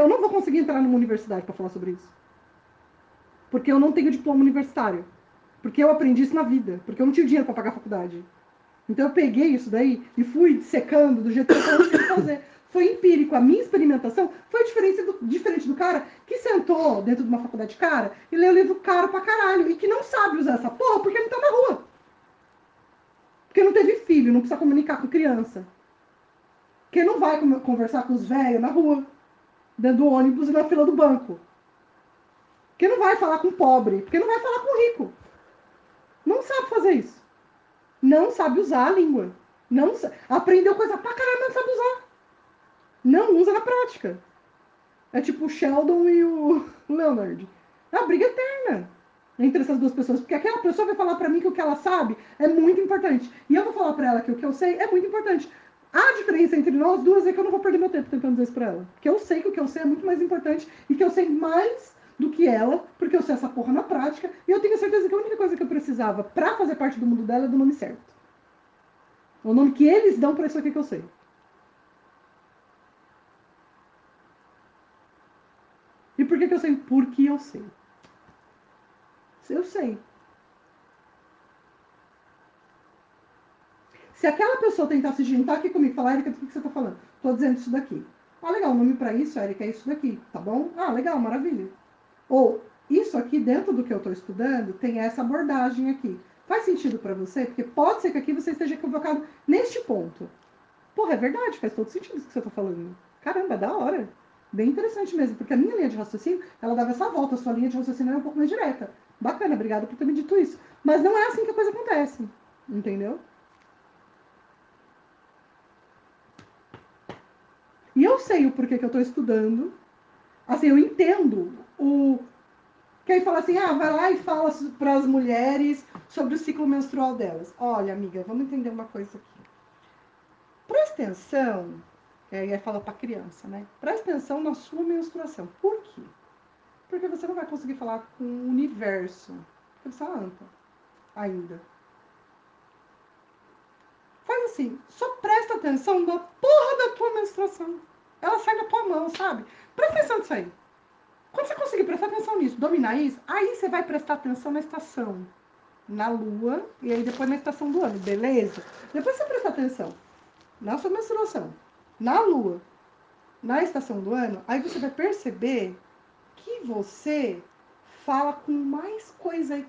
eu não vou conseguir entrar numa universidade para falar sobre isso. Porque eu não tenho diploma universitário. Porque eu aprendi isso na vida. Porque eu não tinha dinheiro para pagar a faculdade. Então eu peguei isso daí e fui secando do jeito que eu que fazer. Foi empírico. A minha experimentação foi diferente do, diferente do cara que sentou dentro de uma faculdade cara e leu livro caro pra caralho e que não sabe usar essa porra porque não tá na rua. Porque não teve filho, não precisa comunicar com criança. Porque não vai conversar com os velhos na rua, dentro do ônibus e na fila do banco. Porque não vai falar com pobre, porque não vai falar com rico. Não sabe fazer isso. Não sabe usar a língua. Não aprendeu coisa pra caramba, não sabe usar. Não usa na prática. É tipo o Sheldon e o Leonard. É a briga eterna entre essas duas pessoas, porque aquela pessoa vai falar para mim que o que ela sabe é muito importante, e eu vou falar para ela que o que eu sei é muito importante. A diferença entre nós duas é que eu não vou perder meu tempo tentando dizer isso pra ela. Porque eu sei que o que eu sei é muito mais importante e que eu sei mais do que ela, porque eu sei essa porra na prática, e eu tenho certeza que a única coisa que eu precisava para fazer parte do mundo dela é do nome certo. O nome que eles dão para isso aqui que eu sei. E por que, que eu sei? Porque eu sei. Eu sei. Se aquela pessoa tentar se juntar aqui comigo e falar, Erika, do que, você está falando? Estou dizendo isso daqui. Ah, legal, o nome para isso, Erika, é isso daqui, tá bom? Ah, legal, maravilha. Ou, isso aqui, dentro do que eu estou estudando, tem essa abordagem aqui. Faz sentido para você? Porque pode ser que aqui você esteja equivocado neste ponto. Porra, é verdade, faz todo sentido isso que você está falando. Caramba, é da hora. Bem interessante mesmo, porque a minha linha de raciocínio, ela dava essa volta, a sua linha de raciocínio era um pouco mais direta. Bacana, obrigada por ter me dito isso. Mas não é assim que a coisa acontece, entendeu? E eu sei o porquê que eu estou estudando. Assim, eu entendo o. Que aí fala assim, ah, vai lá e fala para as mulheres sobre o ciclo menstrual delas. Olha, amiga, vamos entender uma coisa aqui. Presta atenção é, aí fala para criança, né? Presta atenção na sua menstruação. Por quê? Porque você não vai conseguir falar com o universo. Porque você é anta ainda. Faz assim, só presta atenção na porra da tua menstruação. Ela sai da tua mão, sabe? Presta atenção nisso aí. Quando você conseguir prestar atenção nisso, dominar isso, aí você vai prestar atenção na estação. Na lua, e aí depois na estação do ano, beleza? Depois você presta atenção na sua menstruação na Lua, na estação do ano, aí você vai perceber que você fala com mais coisa,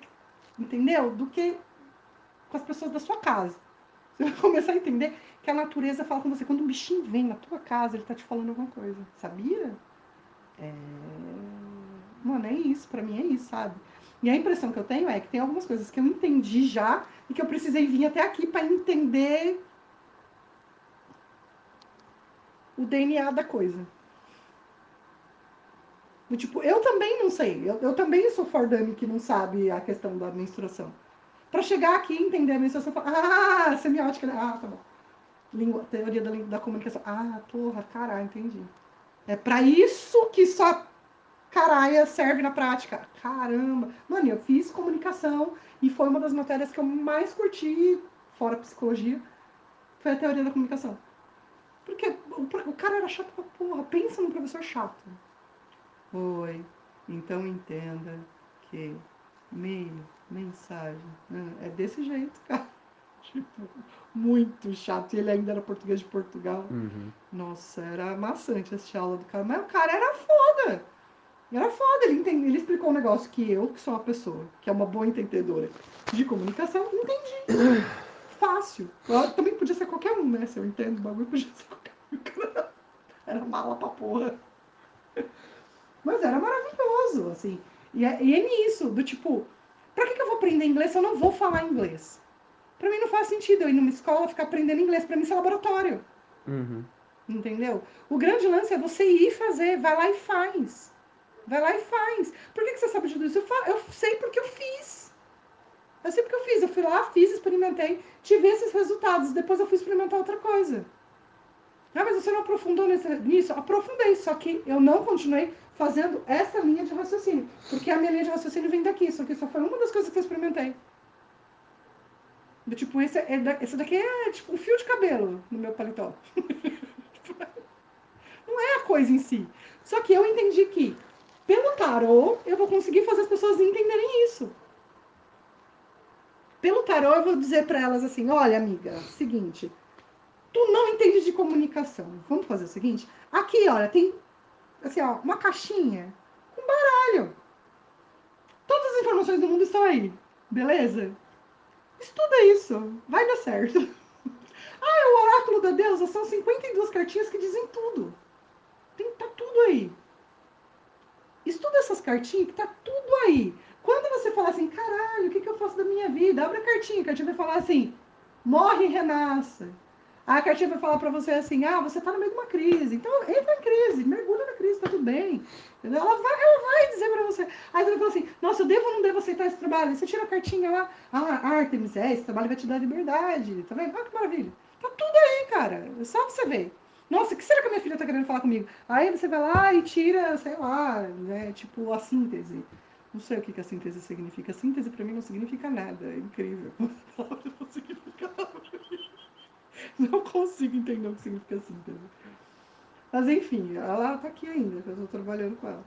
entendeu? Do que com as pessoas da sua casa. Você vai começar a entender que a natureza fala com você. Quando um bichinho vem na tua casa, ele tá te falando alguma coisa. Sabia? É... Mano, é isso. Pra mim é isso, sabe? E a impressão que eu tenho é que tem algumas coisas que eu entendi já e que eu precisei vir até aqui para entender o DNA da coisa. tipo, eu também não sei. Eu, eu também sou Fordami que não sabe a questão da menstruação. Para chegar aqui e entender a menstruação, ah, semiótica, né? ah, tá bom. Teoria da, da comunicação. Ah, porra, caralho, entendi. É para isso que só caralho serve na prática. Caramba. Mano, eu fiz comunicação e foi uma das matérias que eu mais curti, fora psicologia, foi a teoria da comunicação. Porque o, o cara era chato pra porra. Pensa num professor chato. Oi, então entenda que e-mail, mensagem, né? é desse jeito, cara. Tipo, muito chato. E ele ainda era português de Portugal. Uhum. Nossa, era maçante assistir a aula do cara. Mas o cara era foda. Era foda. Ele, entende, ele explicou um negócio que eu, que sou uma pessoa, que é uma boa entendedora de comunicação, entendi. Fácil. Eu, também podia ser qualquer um, né? Se eu entendo o bagulho, podia ser qualquer era mala pra porra. Mas era maravilhoso, assim. E é, e é nisso, do tipo, pra que, que eu vou aprender inglês se eu não vou falar inglês? Pra mim não faz sentido eu ir numa escola ficar aprendendo inglês. Pra mim isso é laboratório. Uhum. Entendeu? O grande lance é você ir fazer, vai lá e faz. Vai lá e faz. Por que, que você sabe de tudo isso? Eu, eu sei porque eu fiz. Eu sei porque eu fiz. Eu fui lá, fiz, experimentei, tive esses resultados. Depois eu fui experimentar outra coisa. Ah, mas você não aprofundou nisso? Aprofundei, só que eu não continuei fazendo essa linha de raciocínio. Porque a minha linha de raciocínio vem daqui, só que só foi uma das coisas que eu experimentei. Do tipo, esse, é, esse daqui é tipo um fio de cabelo no meu paletó. não é a coisa em si. Só que eu entendi que, pelo tarô, eu vou conseguir fazer as pessoas entenderem isso. Pelo tarô, eu vou dizer para elas assim: olha, amiga, seguinte, tu não entende de comunicação. Vamos fazer o seguinte: aqui, olha, tem assim, ó, uma caixinha com baralho. Todas as informações do mundo estão aí, beleza? Estuda isso, vai dar certo. Ah, o oráculo da deusa são 52 cartinhas que dizem tudo. Tem, tá tudo aí. Estuda essas cartinhas que tá tudo aí. Quando você falar assim, caralho, o que, que eu faço da minha vida? Abre a cartinha, a cartinha vai falar assim, morre e renasça. A cartinha vai falar para você assim, ah, você tá no meio de uma crise. Então, entra em crise, mergulha na crise, tá tudo bem. Ela vai, ela vai dizer para você. Aí você vai falar assim, nossa, eu devo ou não devo aceitar esse trabalho? você tira a cartinha lá, ah, Artemis, é, esse trabalho vai te dar liberdade. Tá vendo? Olha que maravilha. Tá tudo aí, cara. É só você ver. Nossa, o que será que a minha filha tá querendo falar comigo? Aí você vai lá e tira, sei lá, né, tipo, a síntese. Não sei o que, que a síntese significa. A síntese para mim não significa nada. É incrível. não consigo entender o que significa síntese. Mas enfim, ela tá aqui ainda, eu tô trabalhando com ela.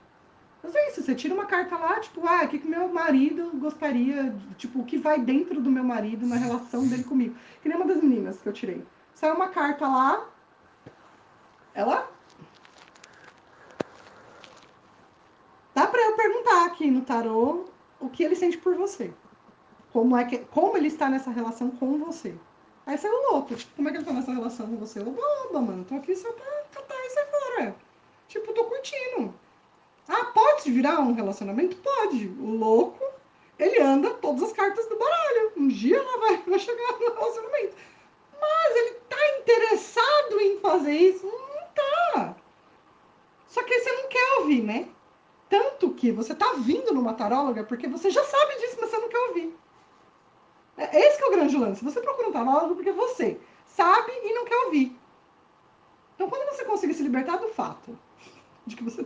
Mas é isso, você tira uma carta lá, tipo, ah, o que, que meu marido gostaria, tipo, o que vai dentro do meu marido na relação dele comigo. Que nem uma das meninas que eu tirei. Saiu uma carta lá, ela Dá para eu perguntar aqui no tarô o que ele sente por você. Como, é que, como ele está nessa relação com você. Aí saiu louco. Tipo, como é que ele tá nessa relação com você? Oba, oba, mano. Tô aqui só pra catar sair fora. Tipo, tô curtindo. Ah, pode virar um relacionamento? Pode. O louco, ele anda todas as cartas do baralho. Um dia ela vai, vai chegar no relacionamento. Mas ele tá interessado em fazer isso? Não tá. Só que você não quer ouvir, né? Tanto que você está vindo numa taróloga porque você já sabe disso, mas você não quer ouvir. É, esse é o grande lance. Você procura um tarólogo porque você sabe e não quer ouvir. Então, quando você conseguir se libertar do fato de que você,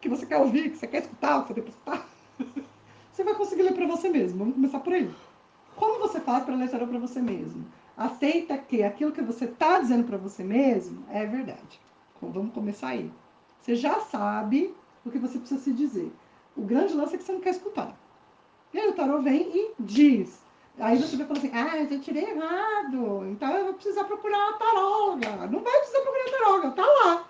que você quer ouvir, que você quer escutar, que você que você vai conseguir ler para você mesmo. Vamos começar por aí. Como você faz para ler tarô para você mesmo? Aceita que aquilo que você está dizendo para você mesmo é verdade. Então, vamos começar aí. Você já sabe o que você precisa se dizer. O grande lance é que você não quer escutar. E aí o tarô vem e diz. Aí você vai falar assim, ah, eu tirei errado, então eu vou precisar procurar uma taróloga. Não vai precisar procurar taróloga, tá lá.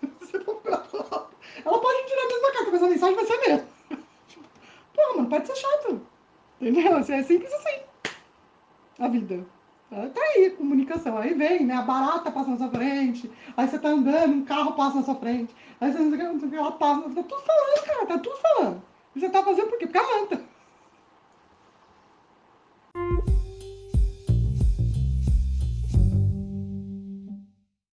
Você taróloga. Ela pode tirar a mesma carta, mas a mensagem vai ser a mesma. Pô, mano, pode ser chato. Entendeu? É simples assim. A vida. Tá aí, comunicação. Aí vem, né? A barata passa na sua frente. Aí você tá andando, um carro passa na sua frente. Aí você não sei o que, ela passa. Tá tudo falando, cara. Tá tudo falando. E você tá fazendo por quê? Porque ela